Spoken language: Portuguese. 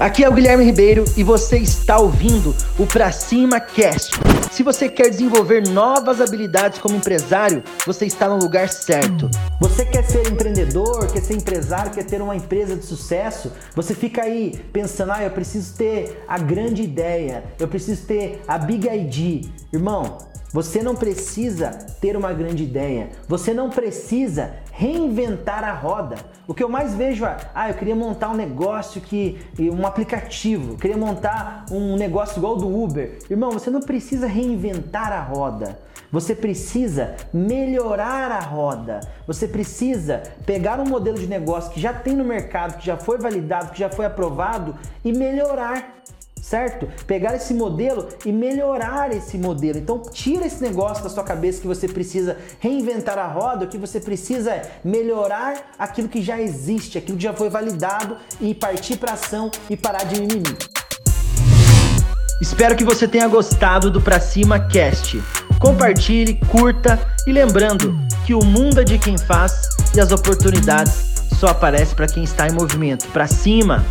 Aqui é o Guilherme Ribeiro e você está ouvindo o Pra Cima Cast. Se você quer desenvolver novas habilidades como empresário, você está no lugar certo. Você quer ser empreendedor, quer ser empresário, quer ter uma empresa de sucesso? Você fica aí pensando, ah, eu preciso ter a grande ideia, eu preciso ter a big ID. Irmão, você não precisa ter uma grande ideia, você não precisa reinventar a roda. O que eu mais vejo é, ah, eu queria montar um negócio que um aplicativo, eu queria montar um negócio igual do Uber. Irmão, você não precisa reinventar a roda. Você precisa melhorar a roda. Você precisa pegar um modelo de negócio que já tem no mercado, que já foi validado, que já foi aprovado e melhorar certo? Pegar esse modelo e melhorar esse modelo. Então, tira esse negócio da sua cabeça que você precisa reinventar a roda, que você precisa melhorar aquilo que já existe, aquilo que já foi validado e partir para ação e parar de mimimi. Espero que você tenha gostado do Pra Cima Cast. Compartilhe, curta e lembrando que o mundo é de quem faz e as oportunidades só aparecem para quem está em movimento. Pra cima!